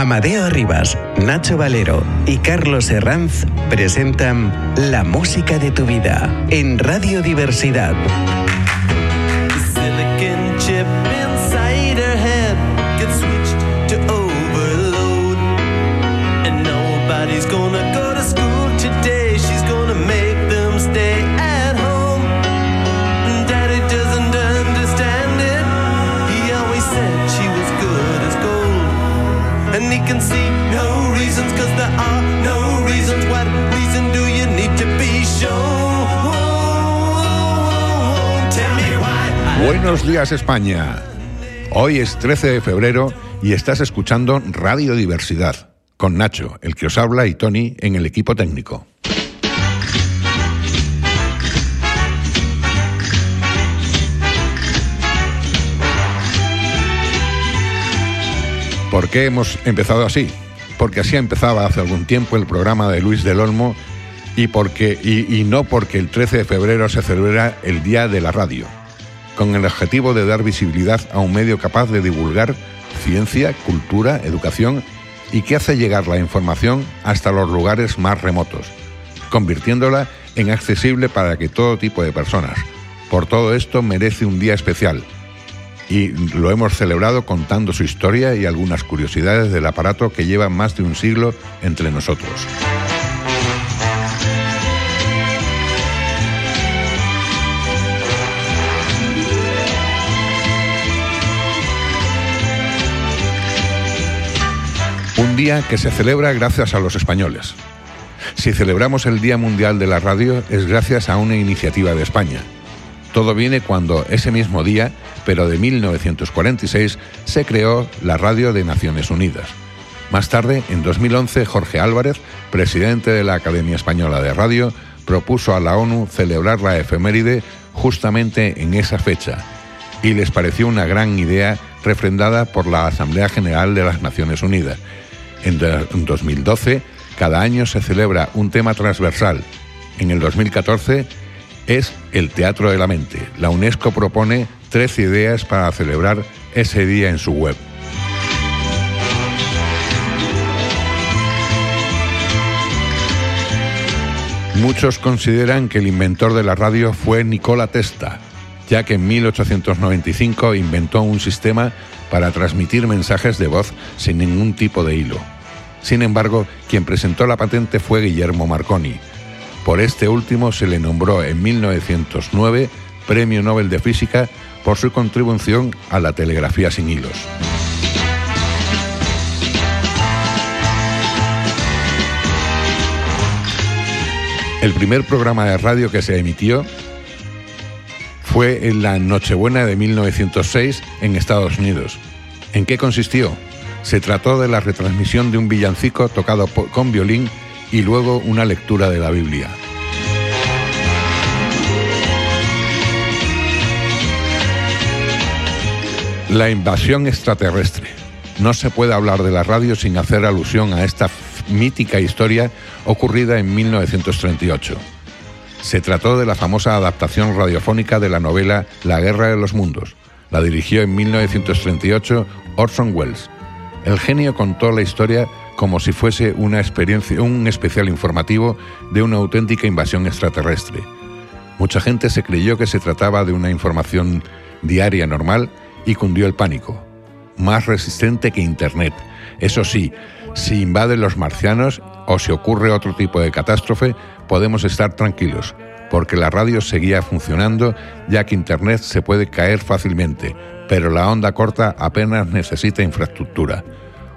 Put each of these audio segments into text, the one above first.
Amadeo Rivas, Nacho Valero y Carlos Herranz presentan La música de tu vida en Radio Diversidad. Buenos días España. Hoy es 13 de febrero y estás escuchando Radio Diversidad con Nacho, el que os habla, y Tony en el equipo técnico. ¿Por qué hemos empezado así? Porque así empezaba hace algún tiempo el programa de Luis del Olmo y, porque, y no porque el 13 de febrero se celebra el Día de la Radio con el objetivo de dar visibilidad a un medio capaz de divulgar ciencia, cultura, educación y que hace llegar la información hasta los lugares más remotos, convirtiéndola en accesible para que todo tipo de personas. Por todo esto merece un día especial y lo hemos celebrado contando su historia y algunas curiosidades del aparato que lleva más de un siglo entre nosotros. Un día que se celebra gracias a los españoles. Si celebramos el Día Mundial de la Radio es gracias a una iniciativa de España. Todo viene cuando ese mismo día, pero de 1946, se creó la Radio de Naciones Unidas. Más tarde, en 2011, Jorge Álvarez, presidente de la Academia Española de Radio, propuso a la ONU celebrar la efeméride justamente en esa fecha, y les pareció una gran idea refrendada por la Asamblea General de las Naciones Unidas, en 2012, cada año se celebra un tema transversal. En el 2014 es el Teatro de la Mente. La UNESCO propone tres ideas para celebrar ese día en su web. Muchos consideran que el inventor de la radio fue Nikola Tesla, ya que en 1895 inventó un sistema para transmitir mensajes de voz sin ningún tipo de hilo. Sin embargo, quien presentó la patente fue Guillermo Marconi. Por este último se le nombró en 1909 Premio Nobel de Física por su contribución a la telegrafía sin hilos. El primer programa de radio que se emitió fue en la Nochebuena de 1906 en Estados Unidos. ¿En qué consistió? Se trató de la retransmisión de un villancico tocado con violín y luego una lectura de la Biblia. La invasión extraterrestre. No se puede hablar de la radio sin hacer alusión a esta mítica historia ocurrida en 1938. Se trató de la famosa adaptación radiofónica de la novela La Guerra de los Mundos. La dirigió en 1938 Orson Welles. El genio contó la historia como si fuese una experiencia, un especial informativo de una auténtica invasión extraterrestre. Mucha gente se creyó que se trataba de una información diaria normal y cundió el pánico. Más resistente que Internet. Eso sí, si invaden los marcianos o si ocurre otro tipo de catástrofe, podemos estar tranquilos, porque la radio seguía funcionando ya que Internet se puede caer fácilmente, pero la onda corta apenas necesita infraestructura.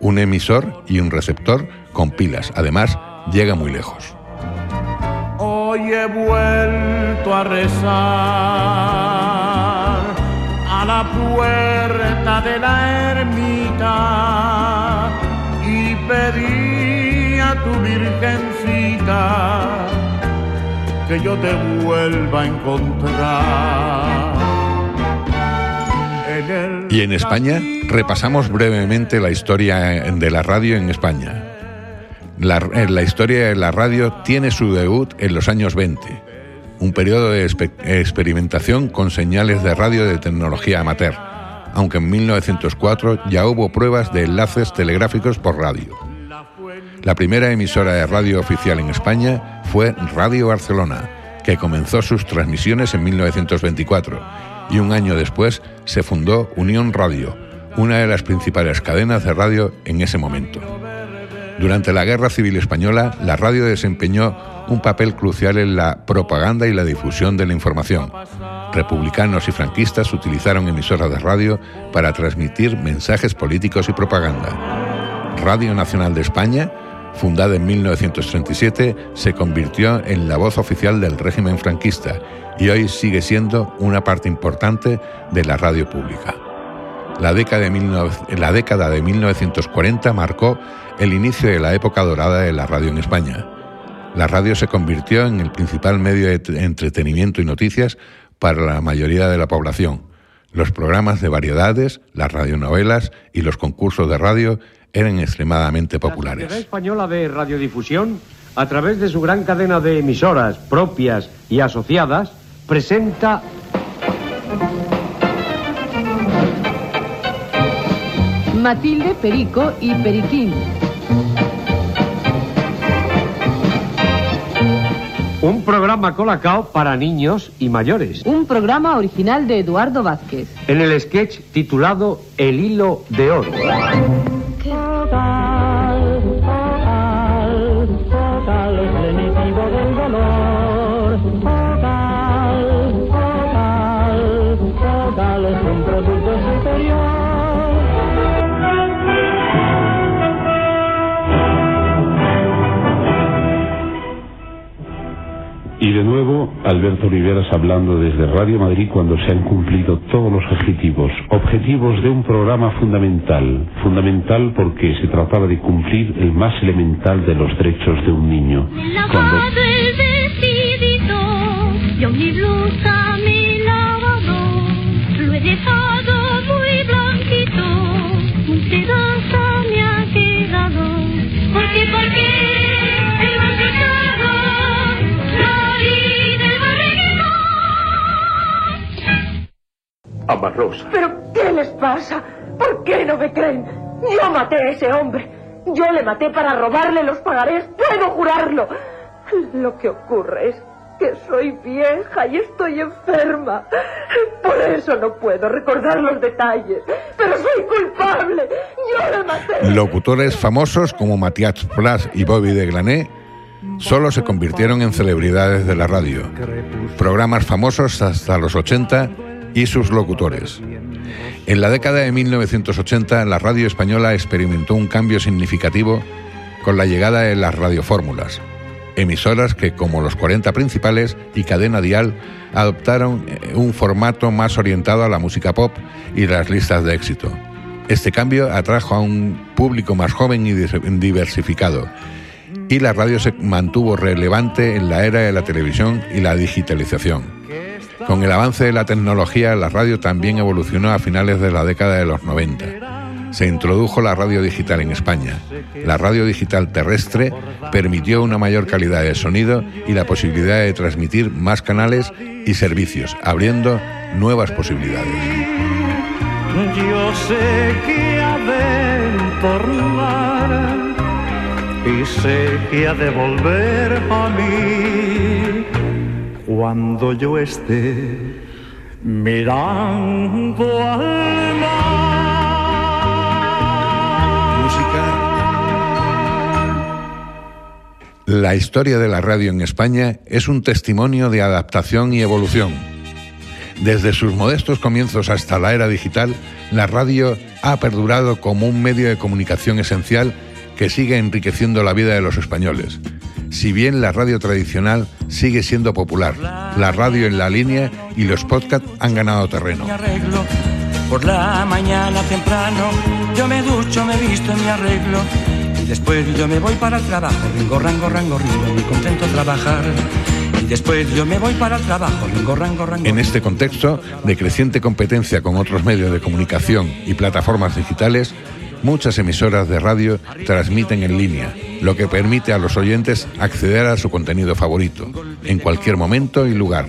Un emisor y un receptor con pilas. Además, llega muy lejos. Hoy he vuelto a rezar a la puerta de la ermita y pedí a tu virgencita que yo te vuelva a encontrar. Y en España repasamos brevemente la historia de la radio en España. La, eh, historia de la radio tiene su debut en los años 20, un periodo de experimentación con señales de radio de tecnología amateur. aunque en 1904 ya hubo pruebas de enlaces telegráficos por radio. La primera emisora de radio oficial en España fue Radio Barcelona, que comenzó sus transmisiones en 1924 y un año después se fundó Unión Radio, una de las principales cadenas de radio en ese momento. Durante la Guerra Civil Española, la radio desempeñó un papel crucial en la propaganda y la difusión de la información. Republicanos y franquistas utilizaron emisoras de radio para transmitir mensajes políticos y propaganda. Radio Nacional de España, fundada en 1937, se convirtió en la voz oficial del régimen franquista y hoy sigue siendo una parte importante de la radio pública. La década de, la década de 1940 marcó el inicio de la época dorada de la radio en España. La radio se convirtió en el principal medio de entretenimiento y noticias para la mayoría de la población. Los programas de variedades, las radionovelas y los concursos de radio eran extremadamente populares. La Española de Radiodifusión, a través de su gran cadena de emisoras propias y asociadas, presenta Matilde, Perico y Periquín. Un programa colacao para niños y mayores. Un programa original de Eduardo Vázquez. En el sketch titulado El hilo de oro. Y de nuevo, Alberto Oliveras hablando desde Radio Madrid cuando se han cumplido todos los objetivos. Objetivos de un programa fundamental. Fundamental porque se trataba de cumplir el más elemental de los derechos de un niño. Cuando... Amarrosa. ¿Pero qué les pasa? ¿Por qué no me creen? Yo maté a ese hombre. Yo le maté para robarle los pagarés. Puedo jurarlo. Lo que ocurre es que soy vieja y estoy enferma. Por eso no puedo recordar los detalles. Pero soy culpable. Yo le maté. Locutores famosos como Matías Plas y Bobby de Glané solo se convirtieron en celebridades de la radio. Programas famosos hasta los 80 y sus locutores. En la década de 1980, la radio española experimentó un cambio significativo con la llegada de las radiofórmulas, emisoras que, como los 40 principales y cadena dial, adoptaron eh, un formato más orientado a la música pop y las listas de éxito. Este cambio atrajo a un público más joven y diversificado, y la radio se mantuvo relevante en la era de la televisión y la digitalización. Con el avance de la tecnología, la radio también evolucionó a finales de la década de los 90. Se introdujo la radio digital en España. La radio digital terrestre permitió una mayor calidad de sonido y la posibilidad de transmitir más canales y servicios, abriendo nuevas posibilidades. Yo sé que ha de y sé que ha de volver a mí cuando yo esté mirando al mar. Música. La historia de la radio en España es un testimonio de adaptación y evolución. Desde sus modestos comienzos hasta la era digital, la radio ha perdurado como un medio de comunicación esencial que sigue enriqueciendo la vida de los españoles si bien la radio tradicional sigue siendo popular, la radio en la línea y los podcasts han ganado terreno. Por la mañana temprano, yo me ducho, me visto y me arreglo. Y después yo me voy para el trabajo, ringo, rango, rango, ringo, muy contento de trabajar. Y después yo me voy para el trabajo, ringo, rango, rango. En este contexto de creciente competencia con otros medios de comunicación y plataformas digitales, muchas emisoras de radio transmiten en línea, lo que permite a los oyentes acceder a su contenido favorito, en cualquier momento y lugar.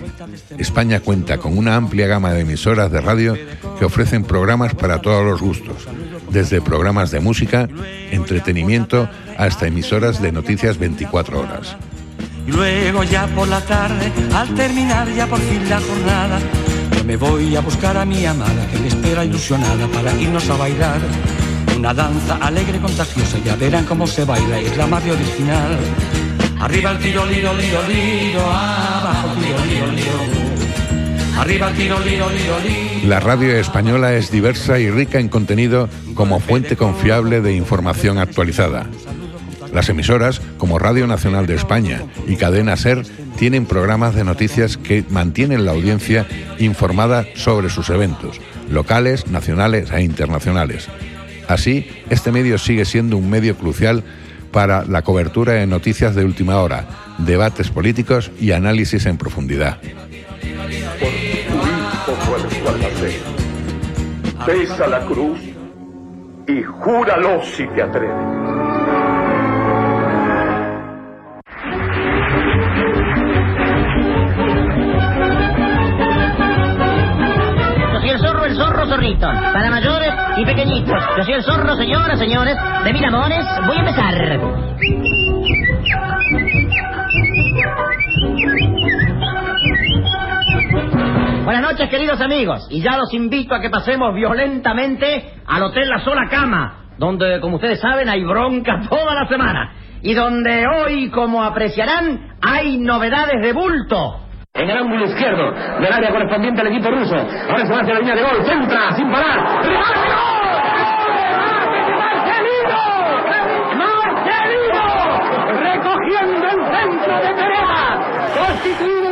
España cuenta con una amplia gama de emisoras de radio que ofrecen programas para todos los gustos, desde programas de música, entretenimiento, hasta emisoras de noticias 24 horas. Luego ya por la tarde, al terminar ya por fin la jornada, yo me voy a buscar a mi amada que me espera ilusionada para irnos a bailar. Una danza alegre, contagiosa, ya verán cómo se baila, es la original. Arriba el tiro, liro, liro, liro, abajo tiro, liro, liro. Arriba el tiro, liro, liro, liro. La radio española es diversa y rica en contenido como fuente confiable de información actualizada. Las emisoras, como Radio Nacional de España y Cadena Ser, tienen programas de noticias que mantienen la audiencia informada sobre sus eventos, locales, nacionales e internacionales. Así, este medio sigue siendo un medio crucial para la cobertura de noticias de última hora, debates políticos y análisis en profundidad. Pesa la cruz y júralo si te atreves. Y pequeñitos. Yo soy el zorro, señoras, señores. De mil amores, voy a empezar. Buenas noches, queridos amigos. Y ya los invito a que pasemos violentamente al Hotel La Sola Cama, donde, como ustedes saben, hay bronca toda la semana. Y donde hoy, como apreciarán, hay novedades de bulto. En el ángulo izquierdo del área correspondiente al equipo ruso. Ahora se va hacia la línea de gol. Centra sin parar. ¡Remate, gol!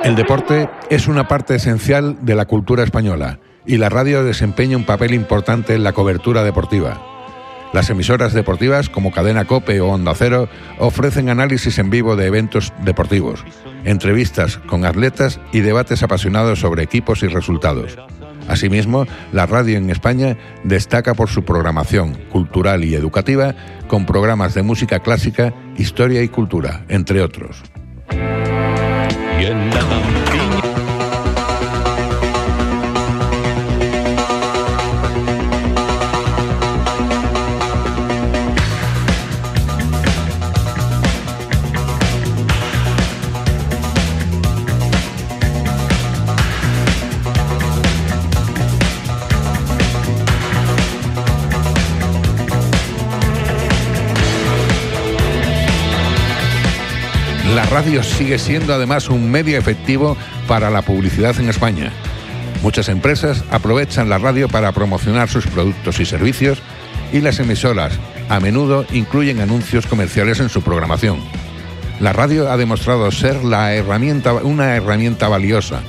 El deporte es una parte esencial de la cultura española y la radio desempeña un papel importante en la cobertura deportiva. Las emisoras deportivas como Cadena Cope o Onda Cero ofrecen análisis en vivo de eventos deportivos, entrevistas con atletas y debates apasionados sobre equipos y resultados. Asimismo, la radio en España destaca por su programación cultural y educativa con programas de música clásica, historia y cultura, entre otros. Radio sigue siendo además un medio efectivo para la publicidad en España. Muchas empresas aprovechan la radio para promocionar sus productos y servicios y las emisoras a menudo incluyen anuncios comerciales en su programación. La radio ha demostrado ser la herramienta, una herramienta valiosa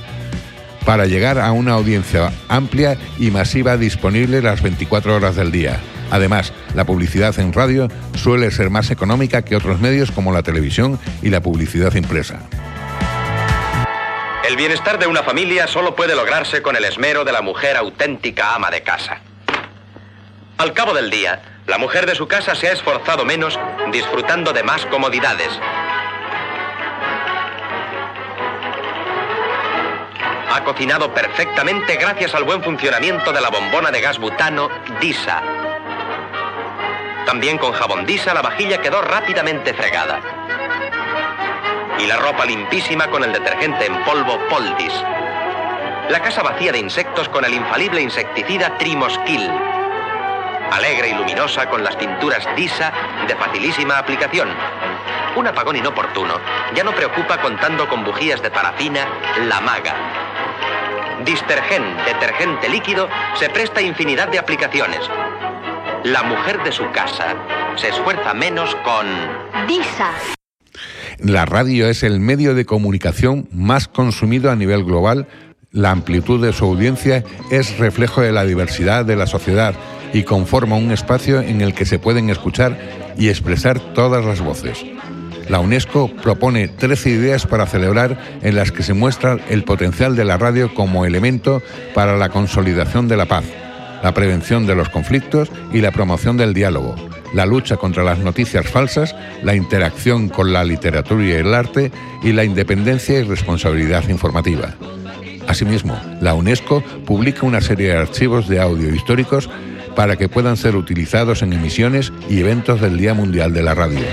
para llegar a una audiencia amplia y masiva disponible las 24 horas del día. Además, la publicidad en radio suele ser más económica que otros medios como la televisión y la publicidad impresa. El bienestar de una familia solo puede lograrse con el esmero de la mujer auténtica ama de casa. Al cabo del día, la mujer de su casa se ha esforzado menos disfrutando de más comodidades. Ha cocinado perfectamente gracias al buen funcionamiento de la bombona de gas butano DISA. También con jabón DISA la vajilla quedó rápidamente fregada. Y la ropa limpísima con el detergente en polvo Poldis. La casa vacía de insectos con el infalible insecticida Trimoskill. Alegre y luminosa con las pinturas DISA de facilísima aplicación. Un apagón inoportuno ya no preocupa contando con bujías de parafina La Maga. Distergen, detergente líquido, se presta infinidad de aplicaciones. La mujer de su casa se esfuerza menos con... Disa. La radio es el medio de comunicación más consumido a nivel global. La amplitud de su audiencia es reflejo de la diversidad de la sociedad y conforma un espacio en el que se pueden escuchar y expresar todas las voces. La UNESCO propone 13 ideas para celebrar en las que se muestra el potencial de la radio como elemento para la consolidación de la paz, la prevención de los conflictos y la promoción del diálogo, la lucha contra las noticias falsas, la interacción con la literatura y el arte y la independencia y responsabilidad informativa. Asimismo, la UNESCO publica una serie de archivos de audio históricos para que puedan ser utilizados en emisiones y eventos del Día Mundial de la Radio,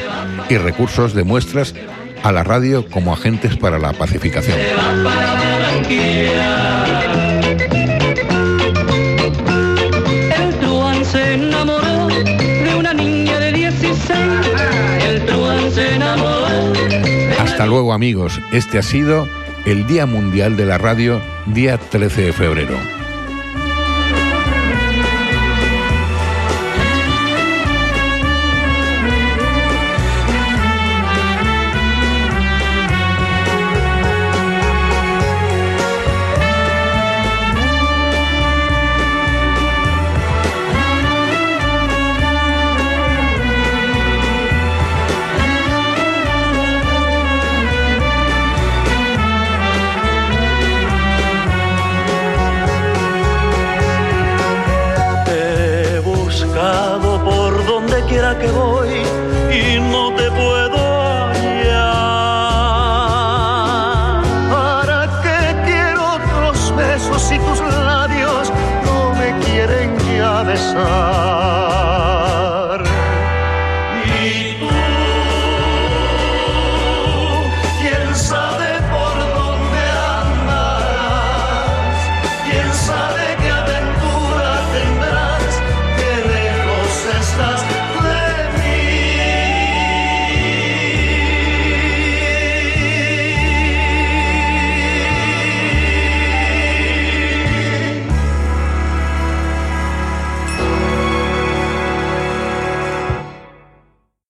y recursos de muestras a la radio como agentes para la pacificación. Enamoró de una niña de 16. El truán se enamoró. Hasta luego amigos, este ha sido el Día Mundial de la Radio, día 13 de febrero. me.